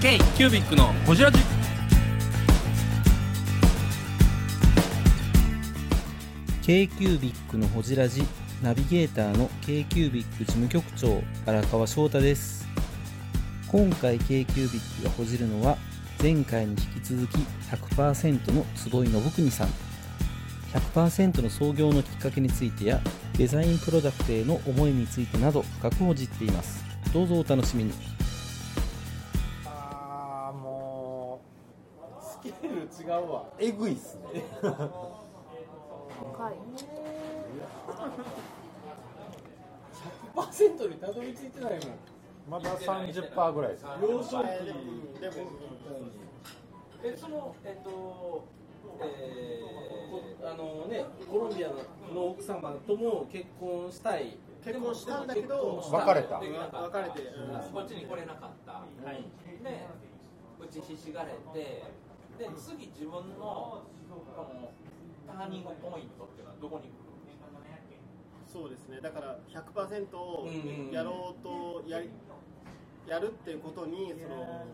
K キュービックのホジラジ。K q u b i c のほじラジナビゲーターの k q u b i c 事務局長荒川翔太です。今回 k q u b i c がほじるのは前回に引き続き100%の坪井信国さん。100%の創業のきっかけについてやデザインプロダクトへの思いについてなど深くほじっています。どうぞお楽しみに。スケール違うわ。えぐいっすね。100% にたどり着いてないもん。まだ30%ぐらいです。幼少期えそのえっとえー、あのねコロンビアの奥様とも結婚したい。結婚したんだけど別れた。別れて。こっちに来れなかった、でうちひしがれてで次自分のこのターニングポイントっていうのはどこに来るそうですね。だから100%をうんうんうん。やろうとやりやるっていうことにその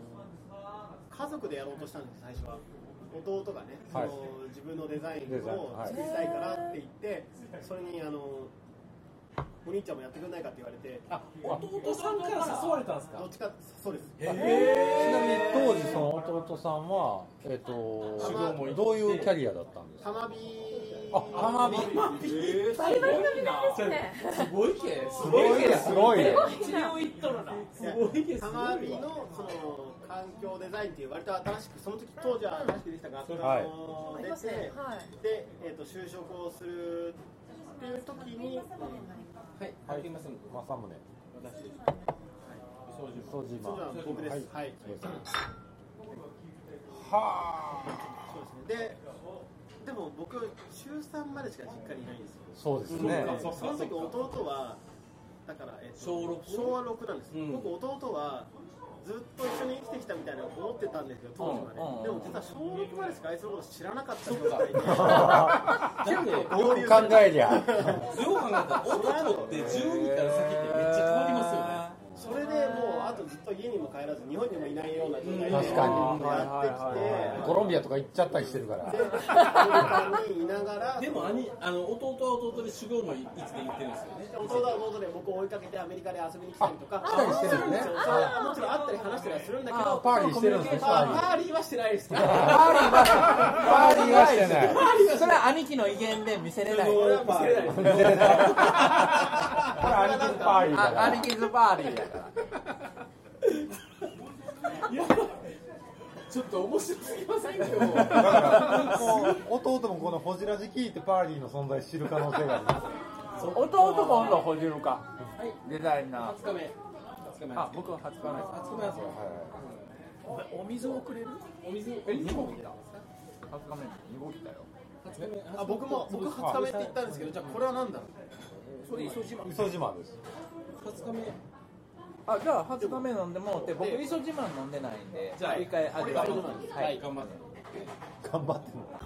家族でやろうとしたんです最初は。弟がね、はい。その自分のデザインを作りたいからって言ってそれにあのお兄ちゃんもやってくれないかって言われてあ弟さんから誘われたんですか？どっちかそうです。ちなみに当時その弟さんはえっ、とどういうキャリアだったんですか？たまびあ花火バリバリのですね。すごいけすすごいね。すごいね。一両いっとるな。すごいけすたごいわまびのその環境デザインっていう割と新しくその時当時は新しくできた学校はい。が出て、で、えー、と就職をするっていう時に、はい。入ってみます正宗私です。総島そうじゃ僕です。はい、はあそうですね。ででも僕中3までしか実家にいないんですよ。そうですね。そその時弟はだから、えっと小六？昭和6なんです、うん。僕弟はずっと一緒たみたいな思ってたんですけど当時はね、うん。うんでも実は小6までしかあいつのこと知らなかった状態でだよく考えりゃ。よく考えたら男って12から先ってめっちゃ変わりますよねそれでもうあと家にも帰らず日本にもいないような状態で確かに。やってきて。コロンビアとか行っちゃったりしてるから。で アメリカにいながら。でも兄あの弟は弟で修行のいつで行ってるんですよね。弟は弟で僕を追いかけてアメリカで遊びに来たりとか。来たりしてるんですね。それはもちろん会ったり話したりはするんだけど。パーリーしてるんですね。パーリー。はしてないです。けどパーリーはしてない。それは兄貴の威厳で見せれない。これは見せれない。ですこれ兄貴のパーリーだから。あ兄貴ズパーリーやから。ちょっと面白すぎませんよ。だからもう弟もこのホジラジ聞いてパーリーの存在知る可能性があります。弟今度ほじるか。デザイナー。20日目。20日目。あ、僕は初日目です。20日目なんですよ。お水をくれる？お水え2本来た。初日目に濁ったよ。20日目。あ僕も僕20日目って言ったんですけどじゃあこれは何だろう？それ磯島。磯島です。20日目あ、じゃあ初日目飲んでもらって、僕磯自慢飲んでないんで、じゃあ一回味わい。ははい。い。頑張って頑張ってんの。だ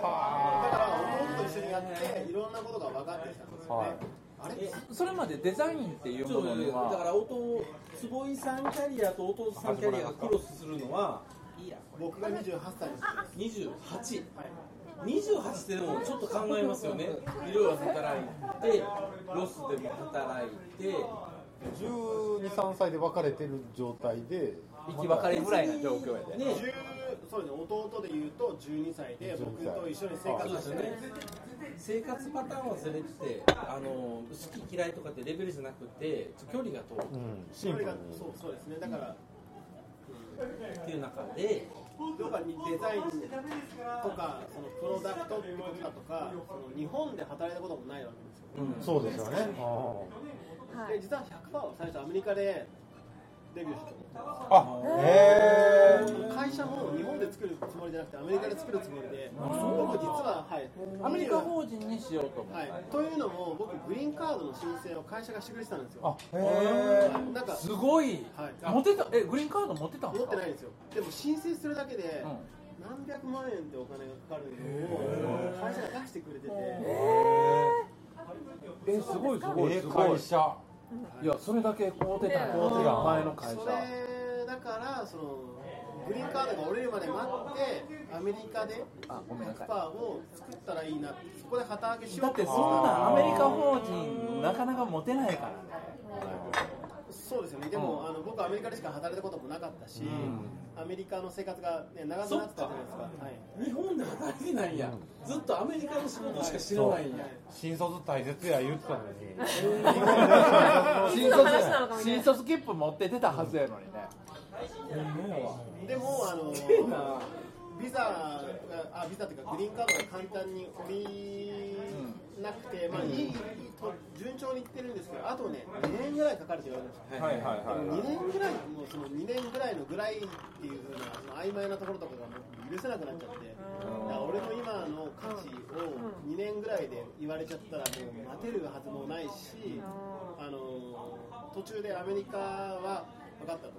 から弟と一緒にやっていろんなことが分かってきたんですよね、はいあれそれまでデザインっていうものにっとだかは、ら弟坪井さんキャリアと弟さんキャリアがクロスするのは僕が28歳です28 28ってでもちょっと考えますよね。いろいろ働いてロスでも働いて123歳で別れてる状態で。生き別れぐらいな状況やで。ね10そうですね。弟で言うと12歳で僕と一緒に生活してね。生活パターンはずれててあの好き嫌いとかってレベルじゃなくて距離が遠い。うん。シンプルに。そうそうですね。だからっていう中で要はデザインとかそのプロダクトってことだとかその日本で働いたこともないわけですよ。そうですよね。で実は100%は最初アメリカでデビューしたと思ってあへえ会社も日本で作るつもりじゃなくてアメリカで作るつもりで僕実ははいアメリカ法人にしようと思って。はい、というのも僕グリーンカードの申請を会社がしてくれてたんですよ。あへえなんかすごい。はい。持ってた？えグリーンカード持ってたんですか持ってないんですよ。でも申請するだけでうん。何百万円ってお金がかかるのを会社が出してくれてて。えすごいすごいええすごい。会社いやそれだけ買うてたんや買うてた前の会社。それだからそのグリーンカードが折れるまで待ってアメリカであごめんなさい。100%を作ったらいいなってそこで旗揚げしようだってそんなんアメリカ法人なかなか持てないからねそうですよね。でも、あの僕はアメリカでしか働いたこともなかったし、アメリカの生活が、ね、長くなってたじゃないですか。はい。日本で働いてないん。やずっとアメリカの仕事しか知らないん。や新卒大切や言ってたのに。新卒新卒切符持って出たはずやのにね。でもあのビザがあビザというかグリーンカードが簡単に降りなくて、まあいいいいと順調にいってるんですけどあとね2年ぐらいかかると言われました。はいはい2年ぐらいもうその2年ぐらいのぐらいっていう風なその曖昧なところとかがもう許せなくなっちゃってだから俺の今の価値を2年ぐらいで言われちゃったらもう待てるはずもないしあの途中でアメリカは分かったと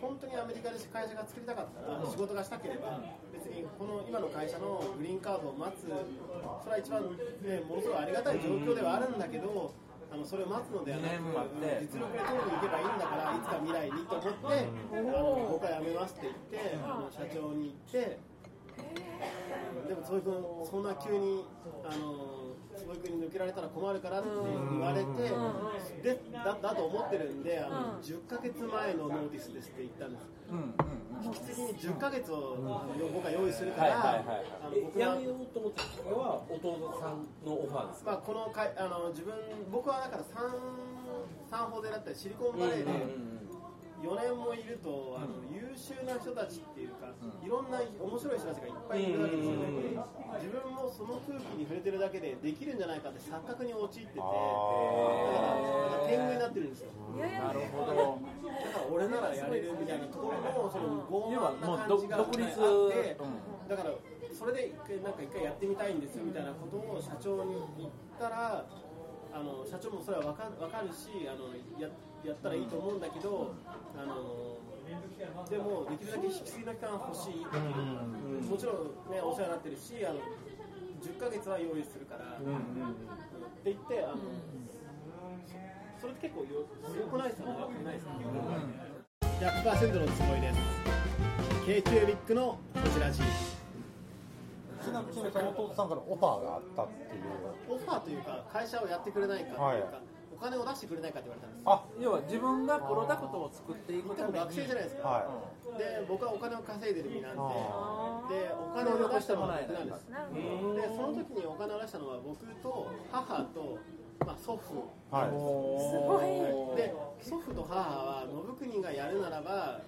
本当にアメリカで会社が作りたかったら仕事がしたければ別にこの今の会社のグリーンカードを待つそれは一番、ね、ものすごいありがたい状況ではあるんだけどあのそれを待つのではなく実力で取りに行けばいいんだからいつか未来にと思ってあの僕は辞めますって言ってあの社長に行ってでもそういう君そんな急にあのそういう君に抜けられたら困るからって言われてでだだと思ってるんであの10ヶ月前のノーティスですって言ったんです。うんうん引き継ぎに10ヶ月を僕は用意するから、はいはいはい。あのえ僕は辞めようと思ったきっかけは弟さんのオファーですか？まあ、このかいあの自分僕はだからサンサンホゼだったりシリコンバレーで4年もいるとあの優秀な人たちっていうかいろんな面白い人たちがいっぱいいるわけですよね。自分もその空気に触れてるだけでできるんじゃないかって錯覚に陥っててだから天狗になってるんですよ。なるほど。だから俺ならやれるみたいなところのその傲慢なもうど感じが、独立ねあってうん。だからそれで一回なんか一回やってみたいんですみたいなことを社長に言ったらあの社長もそれは分か分かるしあのややったらいいと思うんだけどあのでもできるだけ引き継ぎの期間欲しい。っていうもちろんねお世話になってるしあの10ヶ月は用意するから、って言ってあの、それって結構よよくないですかねよくないですか、100%のつもりです。k q ビックのこちら。G ちなみにその弟さんからオファーがあったっていう。オファーというか会社をやってくれないかっていうか、はい。お金を出してくれないかって言われたんですあ要は自分がプロダクトを作っていくために。学生じゃないですか、はで僕はお金を稼いでる身なんで。あでお金を出したのは僕なんです。でその時にお金を出したのは僕と母と、まあ、祖父。はい。すごい。で祖父と母は信国がやるならば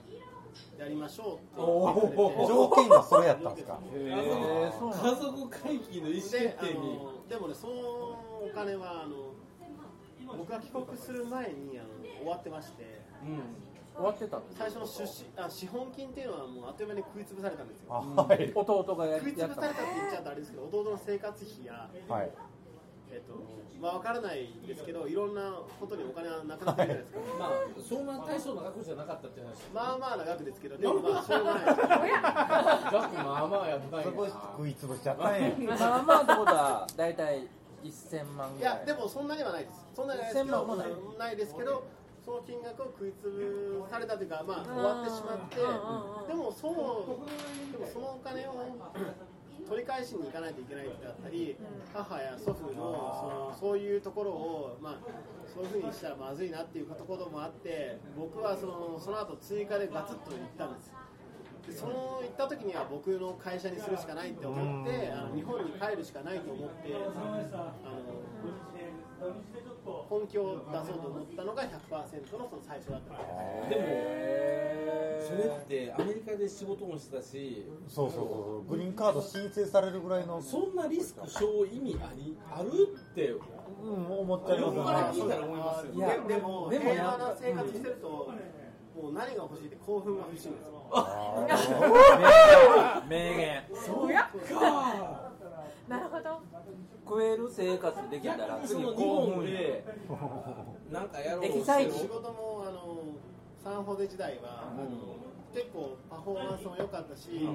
やりましょうって条件がそれやったんですか？家族会議の意思決定に。のでもねそのお金はあの僕が帰国する前にあの終わってまして。終わってたんです最初の出資あ資本金っていうのはもうあっという間に食い潰されたんですよ。あはい。弟がや食い潰されたって言っちゃうとあれですけど弟の生活費やはい。えっとまあ分からないですけどいろんなことにお金はなくなってるじゃないですか、まあそんな大層な額じゃなかったって話。まあまあな額ですけどでもまあしょうがない。です額まあまあやったんやそこ食い潰しちゃったねまあまあってことは大体1000万いぐらい。やでもそんなにはないです。そんなにはないですけ1000万もない。どないですけどその金額を食い潰されたというかまあ終わってしまってうんでもそうでもそのお金を取り返しに行かないといけないってあったり母や祖父のそのそういうところをまあそういうふうにしたらまずいなっていうところもあって僕はそのその後追加でガツッと行ったんですでその行った時には僕の会社にするしかないって思ってあの日本に帰るしかないと思ってあの本気を出そうと思ったのが100%のその最初だったんですでもそれってアメリカで仕事もしてたしそうそうそうグリーンカード申請されるぐらいの。そんなリスク負意味ありあるってうん思っちゃいますよいやででもでも生活してると、もう何が欲しいって興奮が欲しいんですよ。名言。おやなるほど。食える生活できたら次その日興奮本でなんかやろうエキサイト仕事もあのサンホゼ時代は、あの結構パフォーマンスも良かったし、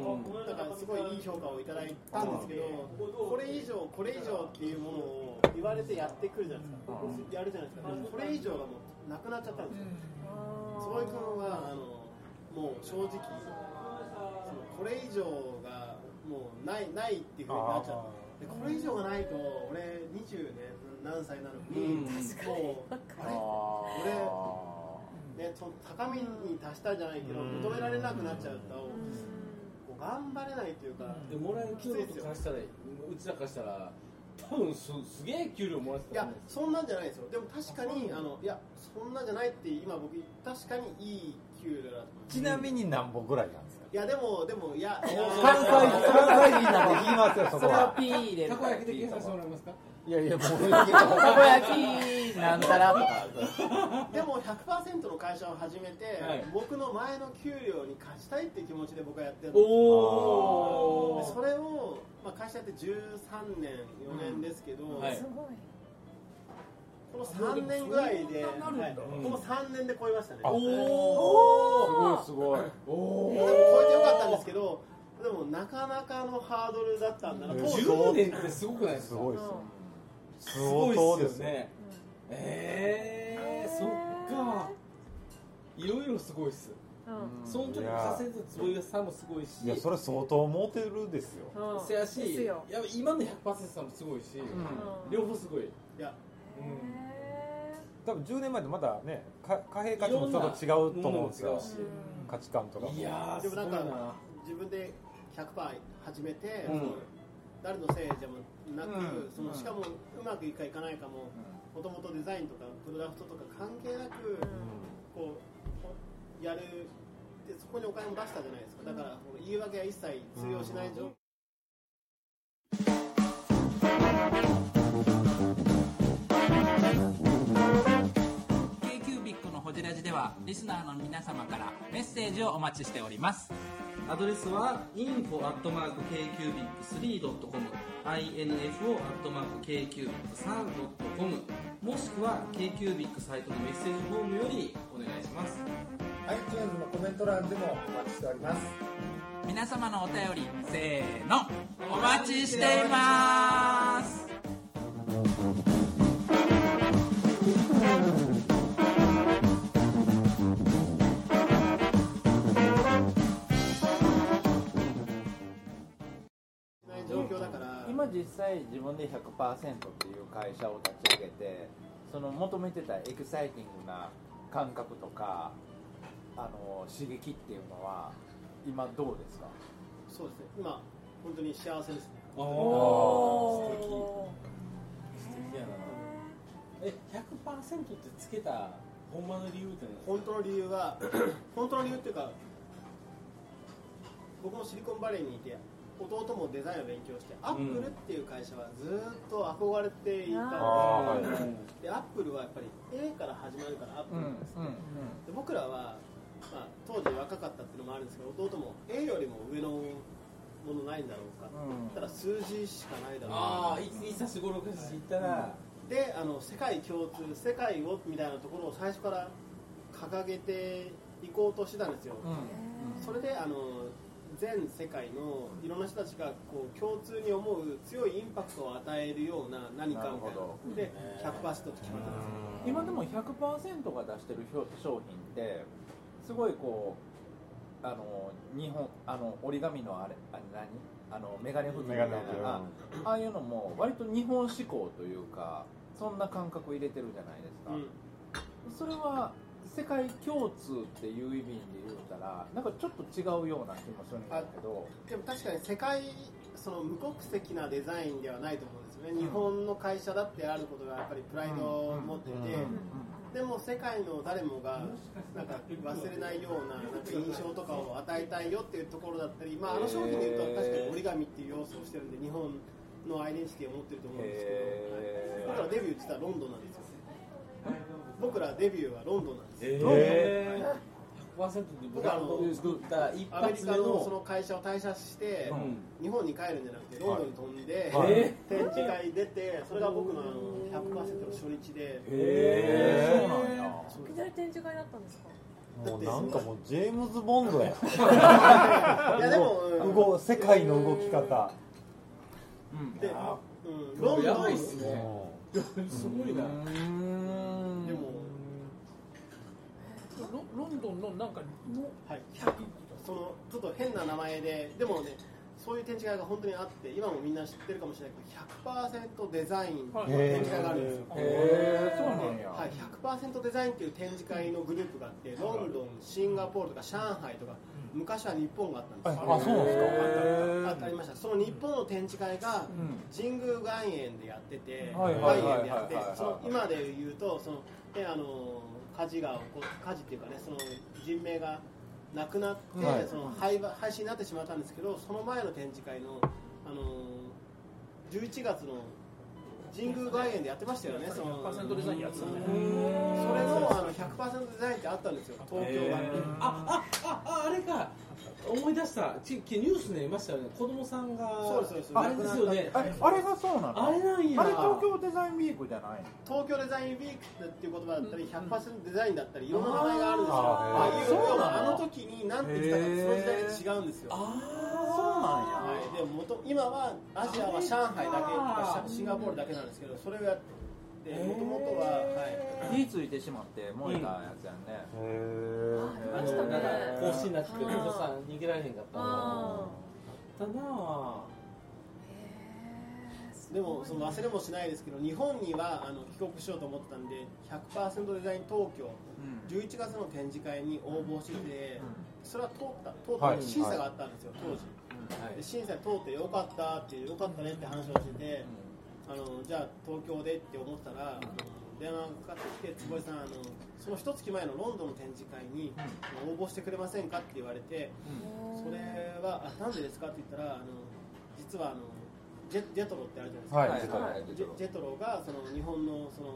だからすごいいい評価をいただいたんですけど、これ以上、これ以上っていうものを言われてやってくるじゃないですか、やるじゃないですか、これ以上がもうなくなっちゃったんですよ。坪井君はあのもう正直そのこれ以上がもうないないっていうふうになっちゃう。でこれ以上がないと俺20年何歳なのに、もうあれ？俺ねその高みに達したんじゃないけど認められなくなっちゃうと、頑張れないっていうか、でもらえる給料とかしたらうちらからしたら多分すすげえ給料もらっていやたと思うんですよ。そんなんじゃないですよ。でも確かにあのいやそんなんじゃないって今僕確かにいい給料だとちなみに何本ぐらいなんですか？いやでもでもいやいや関西関西人なんで言いますよそこそれはは P 入れるたこ焼きで計算してもらえますか？いやいやもうたこ焼きなんたらとか。でも100%の会社を始めて、はい。僕の前の給料に貸したいっていう気持ちで僕はやってるんおですおでそれを、まあ、会社やって13年4年ですけど、はいすごい。この3年ぐらいで、はい。この3年で超えましたね。あおすごいすごい。おでも超えてよかったんですけどでもなかなかのハードルだったんだな。当時。10年ってすごくないですか？すごいですよすごい相当ですね。えー、そっか。いろいろすごいっす。うんその時稼いだ坪井さんもすごいし。いやそれ相当モテるですよ。うん。せやしですよ。や今の100%さんもすごいし、うん。両方すごい、いや。へ多分10年前とまだねか貨幣価値もちょっと違うと思うんですよ。価値観とかも。いやーですもなんか自分で100%始めて、誰のせいでもなく、うん。そのしかもうまくいくかいかないかももともとデザインとかプロダクトとか関係なく、こうやるでそこにお金も出したじゃないですか。だから言い訳は一切通用しない状況、k q b i c のホジラジではリスナーの皆様からメッセージをお待ちしております。アドレスは info.kcubic3.com info.kcubic3.com もしくは KQBIC サイトのメッセージフォームよりお願いします iTunes のコメント欄でもお待ちしております。皆様のお便りせーの。お待ちしています。ない状況だから今実際自分で100%っていう会社を立ち上げてその求めてたエキサイティングな感覚とかあの刺激っていうのは今どうですか？そうですね。今本当に幸せですね。あお素敵。ー素敵やな。え100%ってつけたほんまの理由って何ですか？本当の理由は 本当の理由っていうか僕もシリコンバレーにいて弟もデザインを勉強して、アップルっていう会社はずっと憧れていたんですあよーはいでアップルはやっぱり A から始まるからアップルなんですね、で僕らは、まあ、当時若かったっていうのもあるんですけど弟も A よりも上のものないんだろうか、うん。ただ数字しかないだろうああいついったら、であの世界共通世界をみたいなところを最初から掲げていこうとしてたんですよ、それであの全世界のいろんな人たちがこう共通に思う強いインパクトを与えるような何かみたいな。ので100%って決まったんですよ。今でも100%が出してる商品ってすごいこうあの日本あの折り紙のあれあれ何？あのメガネフみたいなあああいうのも割と日本志向というかそんな感覚入れてるじゃないですか、うん。それは世界共通っていう意味で言うたらなんかちょっと違うような気もするんだけど。でも確かに世界その無国籍なデザインではないと思うんですよね、日本の会社だってあることがやっぱりプライドを持っていて、でも世界の誰もがなんか忘れないようななんか印象とかを与えたいよっていうところだったり、まあ、あの商品でいうと確かに折り紙っていう要素をしてるんで日本のアイデンティティを持ってると思うんですけへど僕らデビュー実はロンドンなんですよ。僕らデビューはロンドンなんですよ。えー、100%でブランドを作った一アメリ発目カのそのの会社を退社して、うん。日本に帰るんじゃなくてロンドンに飛んで、はい。展示会出てそれが僕のあの100%の初日で。へそうなんや。いきなり展示会だったんですか？もうなんかもうジェームズ・ボンドや いやでも、うん。動世界の動き方。で、うん、ロンドンやばいっすね。う すごいな。でもロロンドンのなんかのはい、そのちょっと変な名前ででもねそういう展示会が本当にあって今もみんな知ってるかもしれないけど100%デザインっていう展示会があるんですよ、へー。そうなんや。はい、100%デザインっていう展示会のグループがあってロンドンシンガポールとか上海とか昔は日本があったんですよ。あそうなんですか。あった。ありました。その日本の展示会が神宮外苑でやっててはいはいはいはい外苑でやってその今で言うとその、ね、あの火事が起こ火事っていうかねその人命がなくなって、はい。その廃廃止になってしまったんですけどその前の展示会のあの11月の神宮外苑でやってましたよねその100%デザインやってたんだよそれのあの100%デザインってあったんですよ東京が、ああああれか思い出した。ちニュースで見ましたよね。子供さんがそうですそうです。あれですよね。ああれがそうなの？あれなんや。あれ東京デザインウィークじゃないの？東京デザインウィークっていう言葉だったり100%デザインだったりいろんな名前があるんですよ。あー。ああいうそうなの？あの時に何て言ってたかその時代で違うんですよ。あそうなんや。はい、でも元今はアジアは上海だけとかシンガポールだけなんですけどそれをやってもともとは、はい、火ついてしまって燃えたやつやんね、あのなんか更新になっててお子さん逃げられへんかった。のああったなあでもその忘れもしないですけど日本にはあの帰国しようと思ってたんで100%デザイン東京11月の展示会に応募しててそれは通った通った、はい審査があったんですよ当時、で審査通ってよかったってよかったねって話をしてて、あのじゃあ東京でって思ったら、あの電話がかかってきて坪井さんあのその一月前のロンドンの展示会に、応募してくれませんかって言われて、それはあなんでですかって言ったらあの実はあのジェジェトロってあるじゃないですか、はいはい。ジェジェトロがその日本のその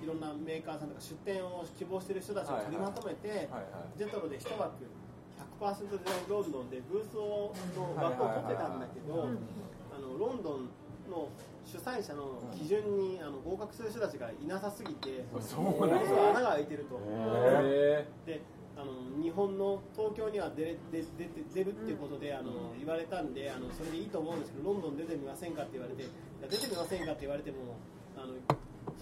いろんなメーカーさんとか出店を希望している人たちを取りまとめて、はいはい。ジェトロで一枠100%デザインロンドンでブースをの枠を取ってたんだけど、あのロンドンの主催者の基準にあの合格する人たちがいなさすぎて、そうなんや穴が開いてると。へであの日本の東京には出れ出出て出るっていうことであの、言われたんであのそれでいいと思うんですけどロンドン出てみませんかって言われて出てみませんかって言われてもあの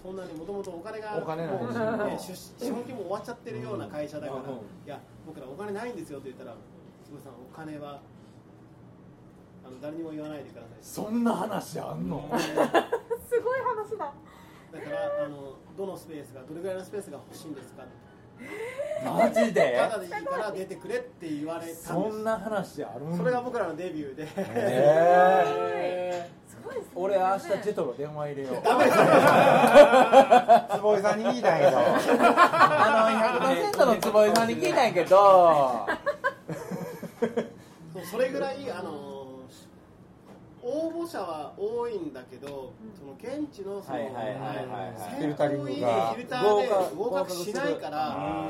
そんなにもともとお金がお金もうね、出資本金も終わっちゃってるような会社だから、うんいや僕らお金ないんですよって言ったら坪井さんお金はあの誰にも言わないでください。そんな話あんの？すごい話だ。だからあのどのスペースがどれぐらいのスペースが欲しいんですか？マジで？ただでいいから出てくれって言われたんです。そんな話あるんそれが僕らのデビューで、へすごい。ですね。俺明日ジェトロ電話入れよう。坪井さんに聞いたんやけど。あの100%の坪井さんに聞いたんやけど。それぐらいあの応募者は多いんだけど、その現地のその、はいはいはいはいはい選考委員のフィルターで合格しないから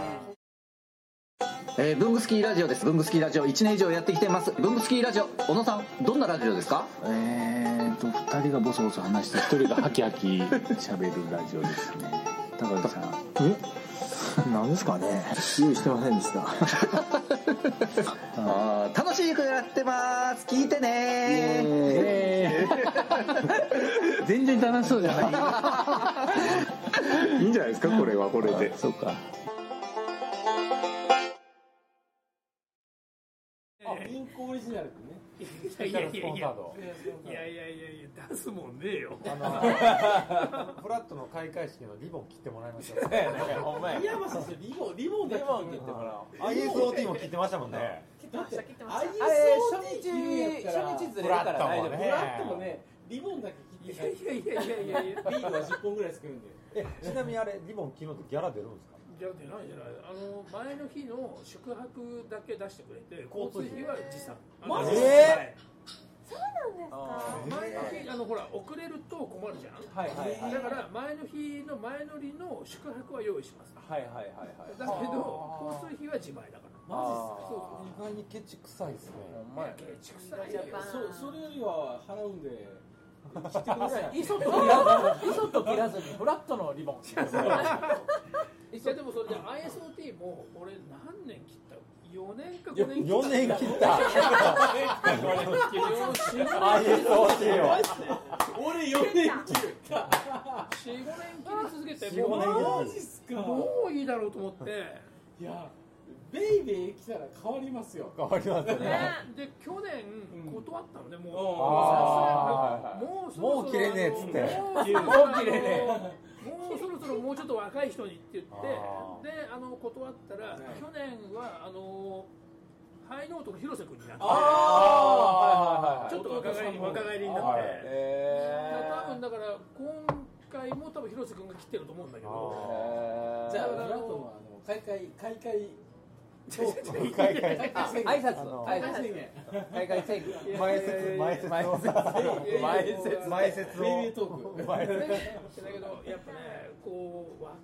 えー、ブングスキーラジオです。ブングスキーラジオ1年以上やってきてます。ブングスキーラジオ、小野さん、どんなラジオですか？えーと、二人がボソボソ話して、一人がハキハキ喋るラジオですね。高橋さん。え？何ですかね用意してませんでした。あー楽しくやってます。聞いてね全然楽しそうじゃない。いいんじゃないですか、これはこれで。そうか。銀行オリジナルってねいやいやいやいや。いやいいやいやいやいや出すもんねえよ。あの フラットの開会式のリボン切ってもらいましょう。ほんまや。山さんそれリボンリボンだけリボン切ってもらおう ISOT も切ってましたもんね。切ってました切ってました。あれ初日初日ずれるから大丈夫。フフラットもねリボンだけ切っていやいやいやいやいやビールは10本ぐらい作るんでえちなみにあれリボン切るのってギャラ出るんですか？じゃ出ないじゃない。あの前の日の宿泊だけ出してくれて交通費。は持参マジ？えそうなんですか？前の日あのほら遅れると困るじゃん。はいはいはい。だから前の日の前乗りの宿泊は用意します。はいはいはいはい。だけど交通費は自前だから。マジっすそう意外にケチくさいですね。ケチくさいよそそれよりは払うんで 切ってくださいイソット切らずイソット切らずにフラットのリボン いやでもそれで ISOT も俺何年切った？4年か5年切った。4年切った。俺4年切る45年切り続けて45もう年切るマジっすかもういいだろうと思って。いやベイベー来たら変わりますよ。変わりますよね。で去年断ったのでもう。あー。もうそろそろもう切れねえっつって。もうそろそろもう切れねえ。もうそろそろもうちょっと若い人にって言ってあであの断ったら、去年はあのハイノートの広瀬君になってあー。はいはいはいちょっと若返り若返り。になって、はい。多分だから今回も多分広瀬君が切ってると思うんだけど。じゃああの開会開会開会あ宣言挨拶。開会宣言前説。前説前説前説前説を前説。だけどやっぱねこう若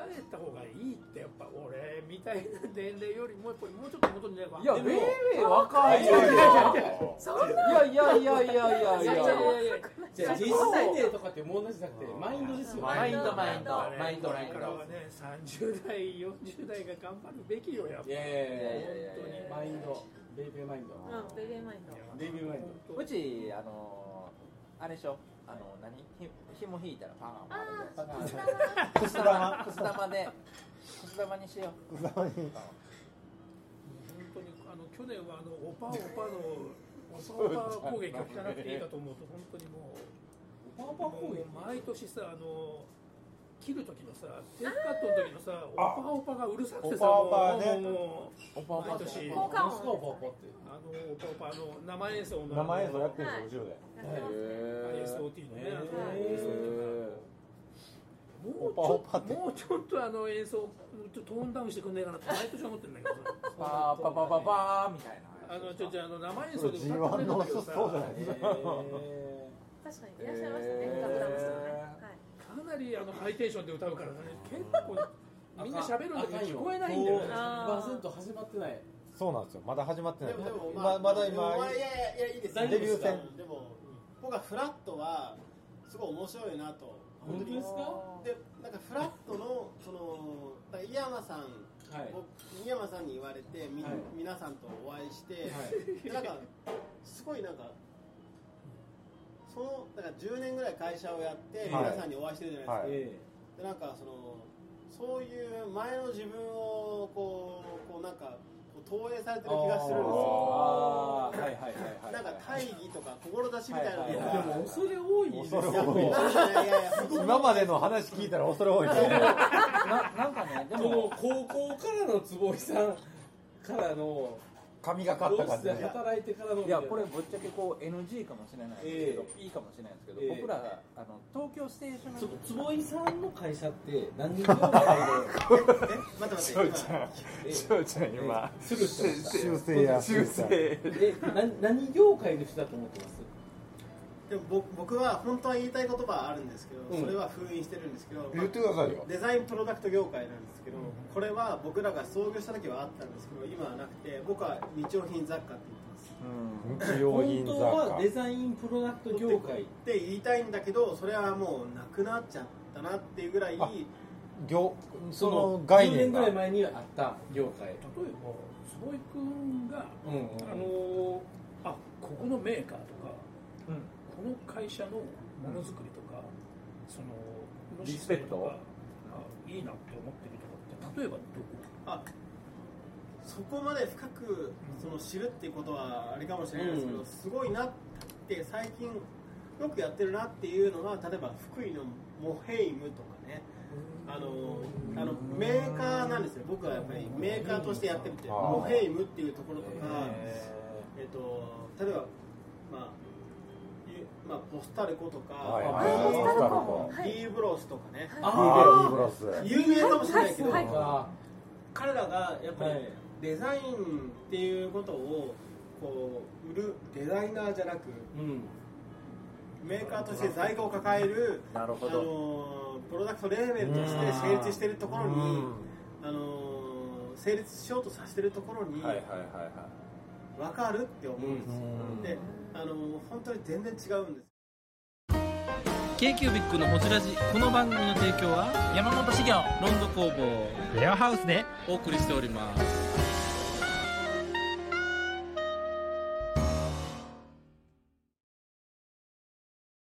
返った方がいいってやっぱ俺みたいな年齢よりもやっぱりもうちょっと元にねいやベイでもベー若いよ。いやいやいやいや。いやいやいやいやいやいや。じゃあ実際年とかって問題じゃなくてマインドですよマインドマインド。ママインドマインドドはね30代40代が頑張るべきよやっぱ。いやいやいや本当に。マインド。 baby mind。うん baby mind。baby mind。うちあのあれでしょ？あの何？ひ紐引いたらパンあパンー くす玉。くす玉でくす玉にしよう。くす玉に。本当にあの去年はあのオパオパのオパオパ攻撃を聞かなくていいかと思うと本当にもうオパオパ攻撃？毎年さあの切る時のさテープカットの時のさオパオパがうるさくてさオパオパね。もうオパオパ毎年。効果音オパオパって。あのオパオパの生演奏の。生演奏やってるんですよ後ろでへ ISOT のねあのへもうちオパオパって。ょもうちょっとあの演奏ちょっとトーンダウンしてくんねえかなって毎年思ってるんだけどさパーパパパパーみたいな。あのちょちょあの生演奏で歌って G1 くれるんのだけどさそうじゃないですか。確かにいらっしゃいましたね。ガブラムスのね。はいかなりあのハイテンションで歌うからね。結構みんな喋るんだけど聞こえないんだよね。あー。100%始まってない。そうなんですよ。まだ始まってない。でもでもままだ今まあいやいやいやいいです。デビュー戦。でも僕はフラットはすごい面白いなと。本当ですか？でなんかフラットのそのだ井山さん、はい。僕井山さんに言われてみ、はい。皆さんとお会いして、でなんかすごいなんかそのだから10年ぐらい会社をやって、はい。皆さんにお会いしてるじゃないですか、はい。でなんかそのそういう前の自分をこうこうなんか投影されてる気がするんですよ。はいはいはいはいなんか大義とか志みたいないはいがはいはい恐れ多いですよ。今までの話聞いたら恐れ多いですね。ななんかねでこもの高校からの坪井さんからの神がかった感じで。働いてからのいやこれぶっちゃけこう NG かもしれないですけど、えいいかもしれないですけど、ええ。僕らあの東京ステーションちょっと坪井さんの会社って何業界 で待って待って。今翔ちゃん修正や。修正。何業界の人だと思ってます？でも僕僕は本当は言いたい言葉はあるんですけど、うん。それは封印してるんですけど、言ってくださいよ。デザインプロダクト業界なんですけど、これは僕らが創業した時はあったんですけど今はなくて僕は日用品雑貨って言ってます。日用品本雑貨。当はデザインプロダクト業界って言いたいんだけどそれはもうなくなっちゃったなっていうぐらいあ業そそのの10概念が。年ぐらい前にあった業界。例えば坪井君が、うんうんあのあここのメーカーとか、この会社のものづくりとか、そのこのシステムとかあいいなって思ってるとかって例えばどこあそこまで深くその知るっていうことはあれかもしれないですけど、うん。すごいなって最近よくやってるなっていうのは例えば福井のモヘイムとかね。あのあのメーカーなんですよ。僕はやっぱりメーカーとしてやってみてモヘイムっていうところとか、えっと例えばまあゆまあ、ポスタルコとか、はいまあはい。ポスタルコ。ビーブロスとかね、フーベルブロス。有名かもしれないけど、はいあ彼らがやっぱりはい。デザインっていうことをこう売るデザイナーじゃなくうん。メーカーとして在庫を抱えるなるほあどのプロダクトレーベルとして成立しているところにあの成立しようとさせてるところにはいはいはいはい。分かるって思うんですよ、うん。であの本当に全然違うんです。k q b i c のホジラジこの番組の提供は山本資源ロンド工房レアハウスで。お送りしております